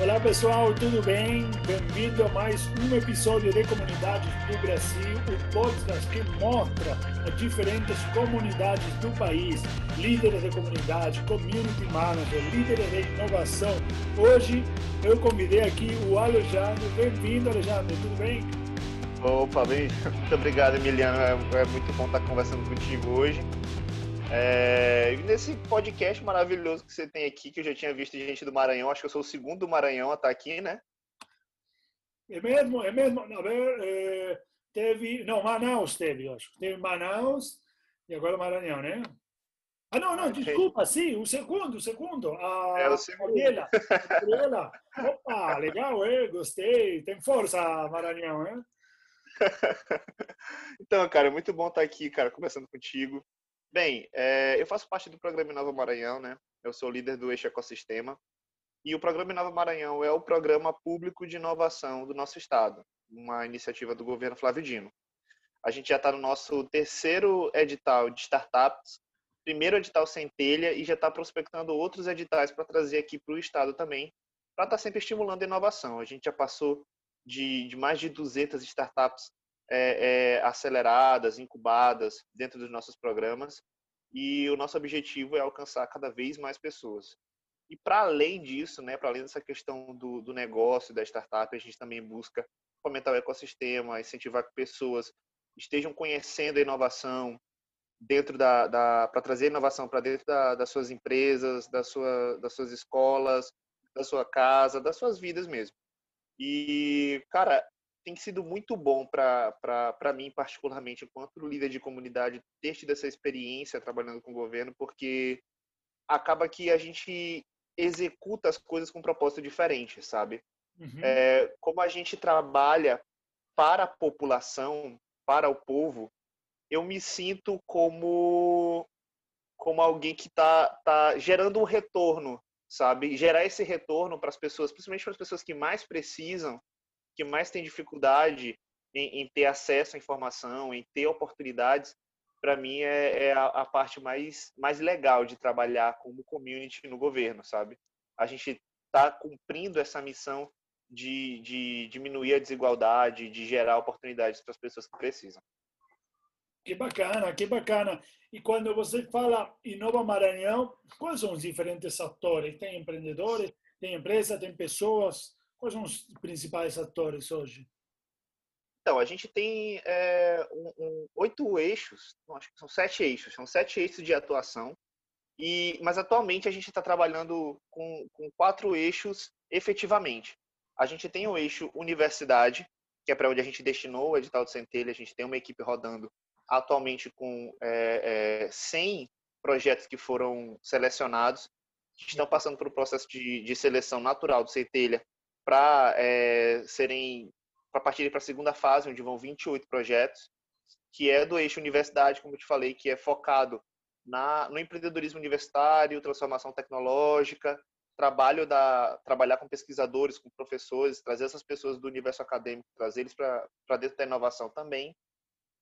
Olá pessoal, tudo bem? Bem-vindo a mais um episódio de Comunidades do Brasil, o podcast que mostra as diferentes comunidades do país, líderes de comunidade, community manager, líderes de inovação. Hoje eu convidei aqui o Alejandro. Bem-vindo, Alejandro, tudo bem? Opa, bem, muito obrigado, Emiliano. É, é muito bom estar conversando contigo hoje. É, nesse podcast maravilhoso que você tem aqui, que eu já tinha visto gente do Maranhão, acho que eu sou o segundo do Maranhão a estar aqui, né? É mesmo, é mesmo. A ver, é, teve. Não, Manaus teve, acho. Teve Manaus e agora Maranhão, né? Ah, não, não, desculpa, sim, o segundo, o segundo. A é o segundo. Gabriela. Gabriela. Opa, legal, é, gostei. Tem força, Maranhão, né? então, cara, é muito bom estar aqui, cara, conversando contigo. Bem, é, eu faço parte do programa Nova Maranhão, né? Eu sou líder do Eixo Ecossistema. E o programa Nova Maranhão é o programa público de inovação do nosso estado, uma iniciativa do governo Flávio Dino. A gente já está no nosso terceiro edital de startups, primeiro edital centelha e já está prospectando outros editais para trazer aqui para o estado também, para estar tá sempre estimulando a inovação. A gente já passou de, de mais de 200 startups é, é, aceleradas, incubadas dentro dos nossos programas e o nosso objetivo é alcançar cada vez mais pessoas. E para além disso, né, para além dessa questão do, do negócio, da startup, a gente também busca fomentar o ecossistema, incentivar que pessoas estejam conhecendo a inovação dentro da, da para trazer inovação para dentro da, das suas empresas, da sua, das suas escolas, da sua casa, das suas vidas mesmo. E, cara, tem sido muito bom para mim, particularmente, enquanto líder de comunidade, ter tido essa experiência trabalhando com o governo, porque acaba que a gente executa as coisas com um propósito diferente, sabe? Uhum. É, como a gente trabalha para a população, para o povo, eu me sinto como como alguém que está tá gerando um retorno, sabe? Gerar esse retorno para as pessoas, principalmente para as pessoas que mais precisam, que mais tem dificuldade em, em ter acesso à informação, em ter oportunidades, para mim é, é a, a, parte mais, mais legal de trabalhar como community no governo, sabe? A gente está cumprindo essa missão de, de diminuir a desigualdade, de gerar oportunidades para as pessoas que precisam. Que bacana, que bacana. E quando você fala Inova Maranhão, quais são os diferentes atores? Tem empreendedores, tem empresa, tem pessoas? Quais são os principais atores hoje? Então, a gente tem é, um, um, oito eixos, não, acho que são sete eixos, são sete eixos de atuação. E, mas atualmente a gente está trabalhando com, com quatro eixos efetivamente. A gente tem o eixo universidade, que é para onde a gente destinou o edital de centelha. A gente tem uma equipe rodando atualmente com é, é, 100 projetos que foram selecionados, que estão passando por um processo de, de seleção natural do centelha para é, serem para partir para a segunda fase, onde vão 28 projetos, que é do eixo universidade, como eu te falei, que é focado na, no empreendedorismo universitário, transformação tecnológica, trabalho da trabalhar com pesquisadores, com professores, trazer essas pessoas do universo acadêmico, trazer eles para dentro da inovação também.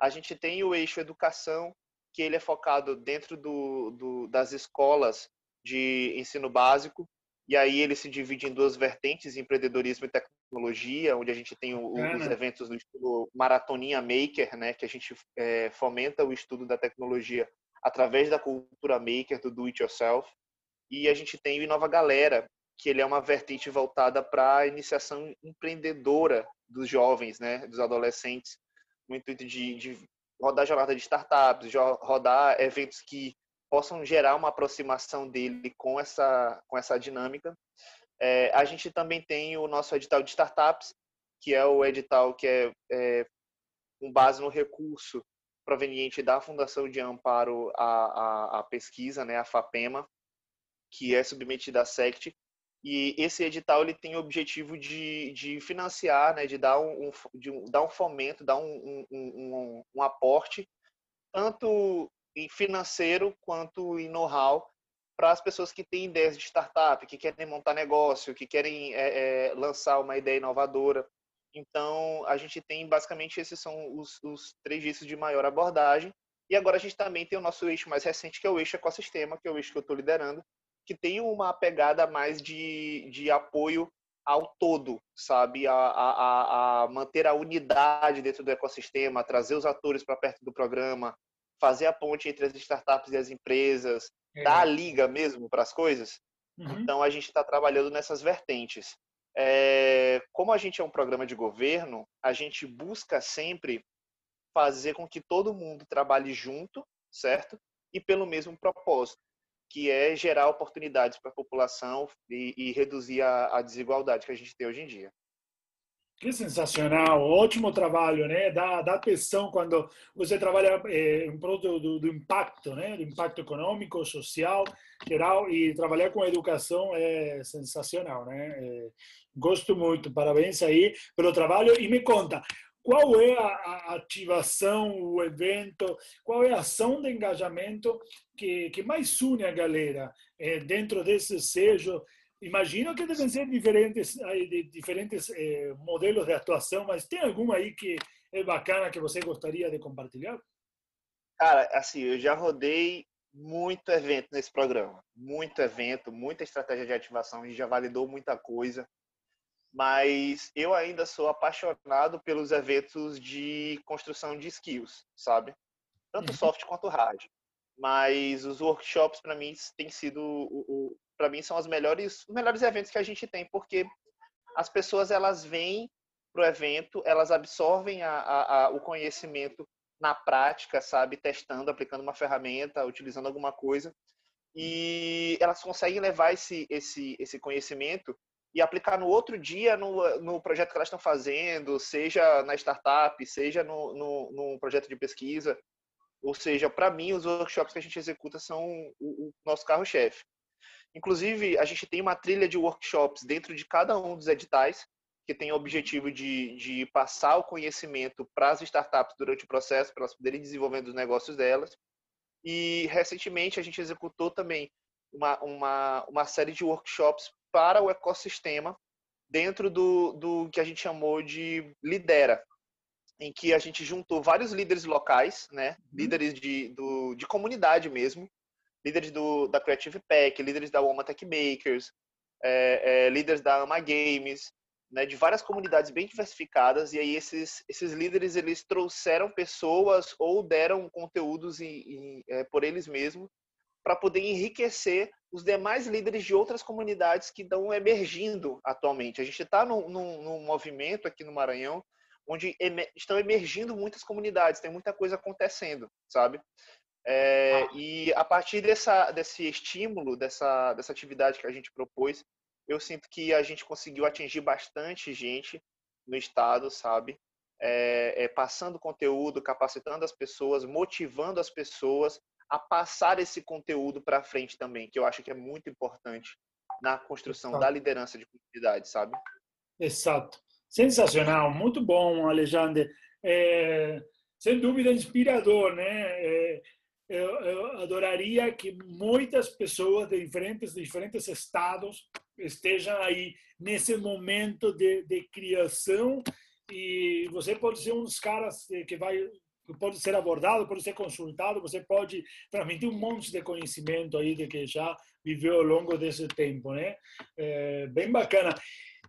A gente tem o eixo educação, que ele é focado dentro do, do das escolas de ensino básico, e aí ele se divide em duas vertentes, empreendedorismo e tecnologia, onde a gente tem o, os eventos do estilo Maratoninha Maker, né, que a gente é, fomenta o estudo da tecnologia através da cultura maker, do do it yourself. E a gente tem o Inova Galera, que ele é uma vertente voltada para a iniciação empreendedora dos jovens, né, dos adolescentes, no intuito de, de rodar jornada de startups, rodar eventos que possam gerar uma aproximação dele com essa, com essa dinâmica. É, a gente também tem o nosso edital de startups, que é o edital que é, é com base no recurso proveniente da Fundação de Amparo à, à, à Pesquisa, né, a FAPEMA, que é submetida à SECT. E esse edital ele tem o objetivo de, de financiar, né, de dar um, de dar um fomento, dar um, um, um, um aporte, tanto em financeiro quanto em know-how para as pessoas que têm ideias de startup, que querem montar negócio, que querem é, é, lançar uma ideia inovadora. Então, a gente tem basicamente esses são os, os três eixos de maior abordagem. E agora a gente também tem o nosso eixo mais recente, que é o eixo ecossistema, que é o eixo que eu estou liderando, que tem uma pegada mais de, de apoio ao todo, sabe? A, a, a manter a unidade dentro do ecossistema, trazer os atores para perto do programa, fazer a ponte entre as startups e as empresas, é. dar a liga mesmo para as coisas. Uhum. Então, a gente está trabalhando nessas vertentes. É, como a gente é um programa de governo, a gente busca sempre fazer com que todo mundo trabalhe junto, certo? E pelo mesmo propósito que é gerar oportunidades para a população e, e reduzir a, a, desigualdade que a gente tem hoje em dia. Que sensacional, ótimo trabalho, né? Dá, dá atenção quando você trabalha é, em prol do, do, do, impacto, né? Do impacto econômico, social, geral e trabalhar com educação é sensacional, né? É, gosto muito, parabéns aí pelo trabalho e me conta, qual é a, ativação, o evento, qual é a ação de engajamento que, que mais une a galera é, dentro desse sejo? Imagino que devem ser diferentes, diferentes é, modelos de atuação, mas tem alguma aí que é bacana que você gostaria de compartilhar? Cara, assim, eu já rodei muito evento nesse programa, muito evento, muita estratégia de ativação, a gente já validou muita coisa mas eu ainda sou apaixonado pelos eventos de construção de skills, sabe? Tanto uhum. soft quanto hard. Mas os workshops para mim têm sido o, o para mim são os melhores os melhores eventos que a gente tem, porque as pessoas elas vêm pro evento, elas absorvem a, a, a, o conhecimento na prática, sabe, testando, aplicando uma ferramenta, utilizando alguma coisa, e elas conseguem levar esse esse esse conhecimento e aplicar no outro dia no, no projeto que elas estão fazendo, seja na startup, seja no, no, projeto de pesquisa. Ou seja, para mim, os workshops que a gente executa são o, o nosso carro-chefe. Inclusive, a gente tem uma trilha de workshops dentro de cada um dos editais, que tem o objetivo de, de passar o conhecimento para as startups durante o processo, para elas poderem desenvolver os negócios delas. E, recentemente, a gente executou também uma, uma, uma série de workshops para o ecossistema dentro do, do que a gente chamou de lidera, em que a gente juntou vários líderes locais, né, uhum. líderes de, do, de comunidade mesmo, líderes do, da Creative Pack, líderes da Woman Tech Makers, é, é, líderes da Ama Games, né, de várias comunidades bem diversificadas, e aí esses, esses líderes eles trouxeram pessoas ou deram conteúdos em, em, é, por eles mesmos para poder enriquecer os demais líderes de outras comunidades que estão emergindo atualmente. A gente está num, num, num, movimento aqui no Maranhão onde estão emergindo muitas comunidades, tem muita coisa acontecendo, sabe? É, ah. E a partir dessa, desse estímulo, dessa, dessa atividade que a gente propôs, eu sinto que a gente conseguiu atingir bastante gente no estado, sabe? É, é, passando conteúdo, capacitando as pessoas, motivando as pessoas a passar esse conteúdo para frente também, que eu acho que é muito importante na construção Exato. da liderança de comunidade, sabe? Exato. Sensacional, muito bom, Alexandre. É, sem dúvida, inspirador, né? Eu, eu, adoraria que muitas pessoas de diferentes, de diferentes estados estejam aí nesse momento de, de criação e você pode ser um dos caras que vai pode ser abordado, pode ser consultado, você pode transmitir um monte de conhecimento aí de que já viveu ao longo desse tempo, né? É, bem bacana.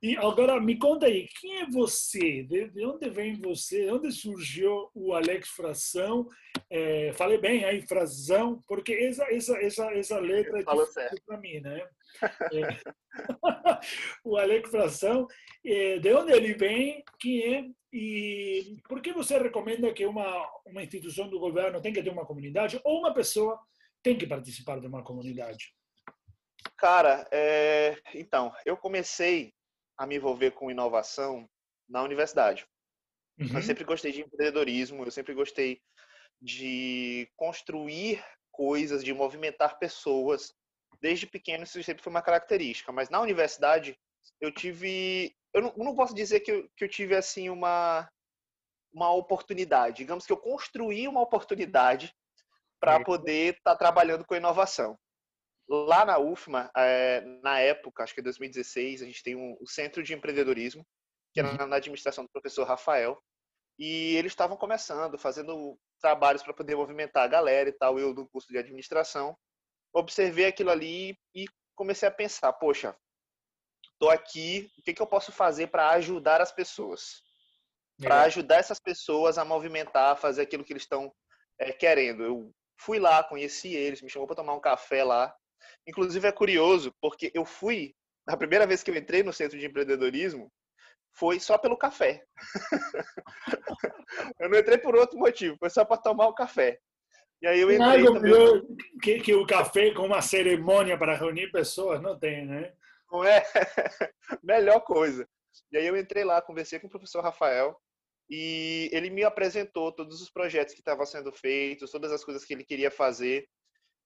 E agora me conta aí, quem é você? De, onde vem você? De onde surgiu o Alex Fração? É, falei bem aí, Frazão, porque essa, essa, essa, essa letra é difícil para mim, né? É, o Alex Fração, é, de onde ele vem, quem é e por que você recomenda que uma, uma instituição do governo tem que ter uma comunidade ou uma pessoa tem que participar de uma comunidade? Cara, é, então, eu comecei a me envolver com inovação na universidade. Uhum. Eu sempre gostei de empreendedorismo, eu sempre gostei de construir coisas, de movimentar pessoas. Desde pequeno isso sempre foi uma característica, mas na universidade eu tive, eu não, não posso dizer que eu, que eu tive assim uma uma oportunidade. Digamos que eu construí uma oportunidade para poder estar tá trabalhando com inovação. Lá na UFMA, é, na época, acho que é 2016, a gente tem um, o Centro de Empreendedorismo, que era uhum. na administração do professor Rafael, e eles estavam começando, fazendo trabalhos para poder movimentar a galera e tal, eu do curso de administração, observei aquilo ali e comecei a pensar, poxa, Estou aqui, o que, que eu posso fazer para ajudar as pessoas? Para ajudar essas pessoas a movimentar, a fazer aquilo que eles estão é, querendo. Eu fui lá, conheci eles, me chamou para tomar um café lá. Inclusive é curioso, porque eu fui, a primeira vez que eu entrei no centro de empreendedorismo, foi só pelo café. eu não entrei por outro motivo, foi só para tomar o café. E aí eu entrei Nada também... que, que o café com uma cerimônia para reunir pessoas, não tem, né? Não é? Melhor coisa. E aí eu entrei lá, conversei com o professor Rafael e ele me apresentou todos os projetos que estavam sendo feitos, todas as coisas que ele queria fazer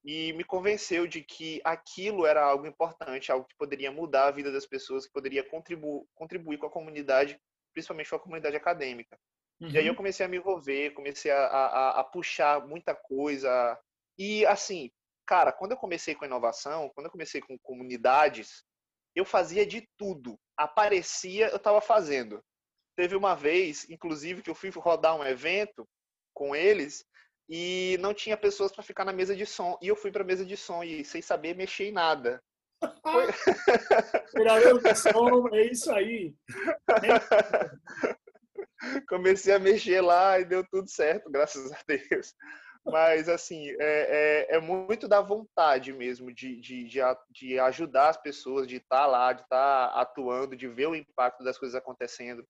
e me convenceu de que aquilo era algo importante, algo que poderia mudar a vida das pessoas, que poderia contribu contribuir com a comunidade, principalmente com a comunidade acadêmica. Uhum. E aí eu uhum. comecei a me envolver, comecei a, a, a, puxar muita coisa. E assim, cara, quando eu comecei com inovação, quando eu comecei com comunidades, eu fazia de tudo. Aparecia, eu estava fazendo. Teve uma vez, inclusive, que eu fui rodar um evento com eles e não tinha pessoas para ficar na mesa de som. E eu fui para a mesa de som e sem saber mexer em nada. Foi... Operador de som, é isso aí. Comecei a mexer lá e deu tudo certo, graças a Deus. Mas, assim, é, é, é muito da vontade mesmo de, de, de, de, ajudar as pessoas, de estar tá lá, de estar tá atuando, de ver o impacto das coisas acontecendo.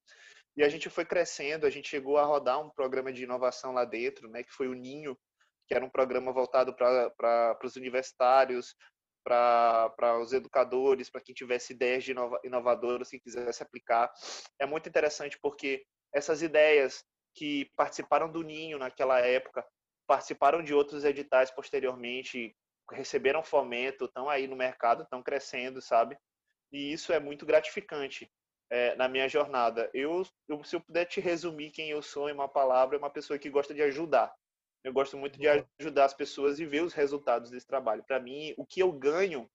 E a gente foi crescendo, a gente chegou a rodar um programa de inovação lá dentro, né, que foi o Ninho, que era um programa voltado para os universitários, para os educadores, para quem tivesse ideias de inova, inovadoras, que quisesse aplicar. É muito interessante porque essas ideias que participaram do Ninho naquela época, participaram de outros editais posteriormente, receberam fomento, estão aí no mercado, estão crescendo, sabe? E isso é muito gratificante é, na minha jornada. Eu, eu, se eu puder te resumir quem eu sou em uma palavra, é uma pessoa que gosta de ajudar. Eu gosto muito de ajudar as pessoas e ver os resultados desse trabalho. Para mim, o que eu ganho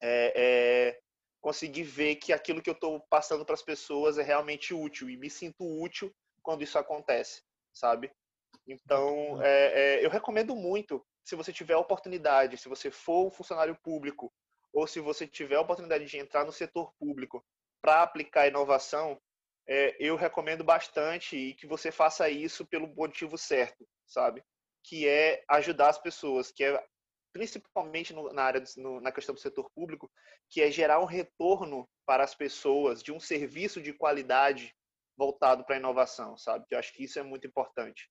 é, é conseguir ver que aquilo que eu estou passando para as pessoas é realmente útil e me sinto útil quando isso acontece, sabe? Então, é, é, eu recomendo muito, se você tiver a oportunidade, se você for um funcionário público ou se você tiver a oportunidade de entrar no setor público para aplicar inovação, é, eu recomendo bastante e que você faça isso pelo motivo certo, sabe? Que é ajudar as pessoas, que é principalmente no, na área no, na questão do setor público, que é gerar um retorno para as pessoas de um serviço de qualidade voltado para a inovação, sabe? Eu acho que isso é muito importante.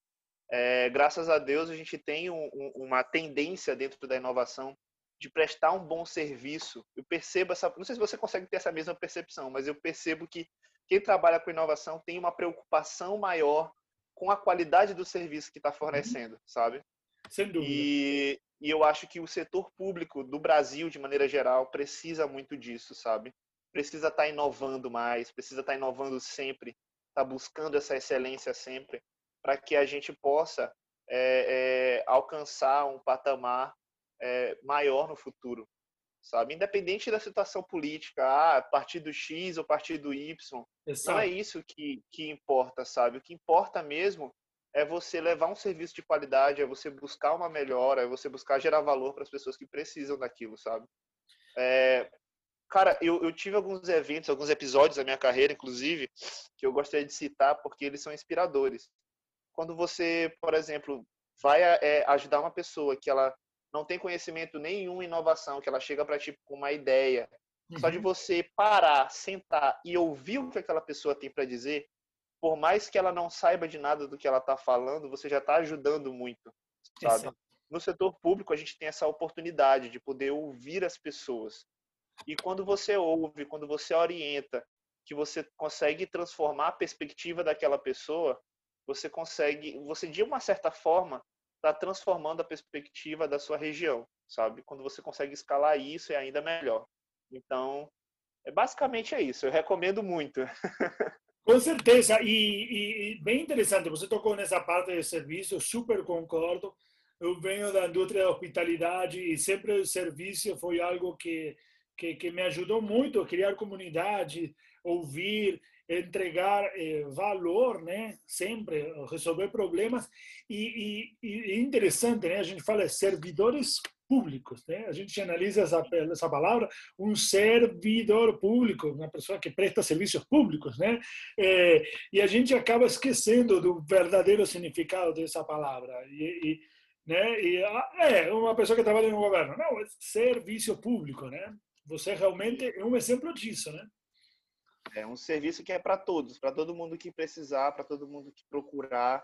É, graças a Deus a gente tem um, um, uma tendência dentro da inovação de prestar um bom serviço. Eu percebo essa, não sei se você consegue ter essa mesma percepção, mas eu percebo que quem trabalha com inovação tem uma preocupação maior com a qualidade do serviço que está fornecendo, sabe? Sem dúvida. E, e eu acho que o setor público do Brasil, de maneira geral, precisa muito disso, sabe? Precisa estar tá inovando mais, precisa estar tá inovando sempre, estar tá buscando essa excelência sempre, para que a gente possa é, é, alcançar um patamar é, maior no futuro, sabe? Independente da situação política, ah, partido X ou partido Y, Exato. não é isso que, que importa, sabe? O que importa mesmo é você levar um serviço de qualidade, é você buscar uma melhora, é você buscar gerar valor para as pessoas que precisam daquilo, sabe? É, cara, eu, eu tive alguns eventos, alguns episódios da minha carreira, inclusive, que eu gostaria de citar porque eles são inspiradores. Quando você, por exemplo, vai é, ajudar uma pessoa que ela não tem conhecimento nenhum inovação, que ela chega para ti com uma ideia, uhum. só de uhum. você parar, sentar e ouvir o que aquela pessoa tem para dizer, por mais que ela não saiba de nada do que ela está falando, você já está ajudando muito, sabe? No setor público, a gente tem essa oportunidade de poder ouvir as pessoas. E quando você ouve, quando você orienta, que você consegue transformar a perspectiva daquela pessoa, você consegue, você de uma certa forma está transformando a perspectiva da sua região, sabe? Quando você consegue escalar isso, é ainda melhor. Então, é, basicamente é isso. Eu recomendo muito. Com certeza. E, e, bem interessante, você tocou nessa parte de serviço, super concordo. Eu venho da indústria da hospitalidade e sempre o serviço foi algo que, que, que me ajudou muito a criar comunidade, ouvir, entregar eh, valor, né? Sempre resolver problemas e, e, e, é interessante, né? A gente fala servidores públicos. Né? A gente analisa essa, essa palavra, um servidor público, uma pessoa que presta serviços públicos. Né? É, e a gente acaba esquecendo do verdadeiro significado dessa palavra. E, e, né? e é uma pessoa que trabalha no governo. Não, é serviço público. Né? Você realmente é um exemplo disso. Né? É um serviço que é para todos, para todo mundo que precisar, para todo mundo que procurar,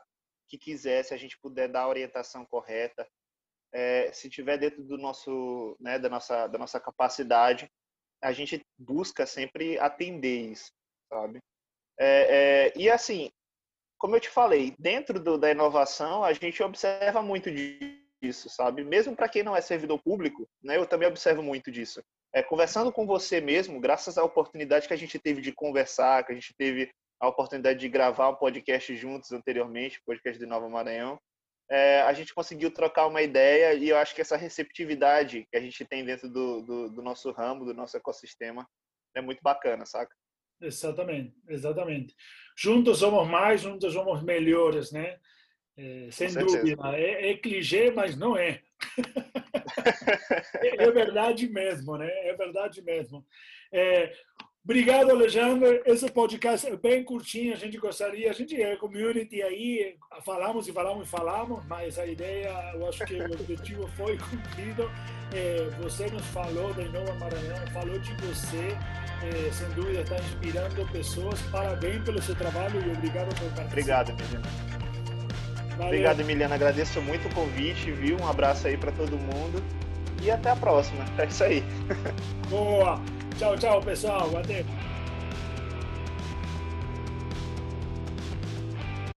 que quiser, se a gente puder dar a orientação correta, é, se tiver dentro do nosso, né, da nossa, da nossa capacidade, a gente busca sempre atender isso, sabe? É, é, e assim, como eu te falei, dentro do, da inovação, a gente observa muito disso, sabe? Mesmo para quem não é servidor público, né, eu também observo muito disso. É, conversando com você mesmo, graças à oportunidade que a gente teve de conversar, que a gente teve a oportunidade de gravar um podcast juntos anteriormente, podcast de Nova Maranhão, é, a gente conseguiu trocar uma ideia e eu acho que essa receptividade que a gente tem dentro do, do, do nosso ramo, do nosso ecossistema, é muito bacana, saca? Exatamente, exatamente. Juntos somos mais, juntos somos melhores, né? É, sem dúvida. É, é clichê, mas não é. é. é. verdade mesmo, né? É verdade mesmo. É, Obrigado, Alexandre. Esse podcast é bem curtinho, a gente gostaria, a gente é community aí, falamos e falamos e falamos, mas a ideia, eu acho que o objetivo foi cumprido. É, você nos falou da Inova Maranhão, falou de você, é, sem dúvida está inspirando pessoas. Parabéns pelo seu trabalho e obrigado por participar. Obrigado, Emiliano. Valeu. Obrigado, Emiliano. Agradeço muito o convite, viu? Um abraço aí para todo mundo e até a próxima. É isso aí. Boa! Tchau, tchau, pessoal. Até.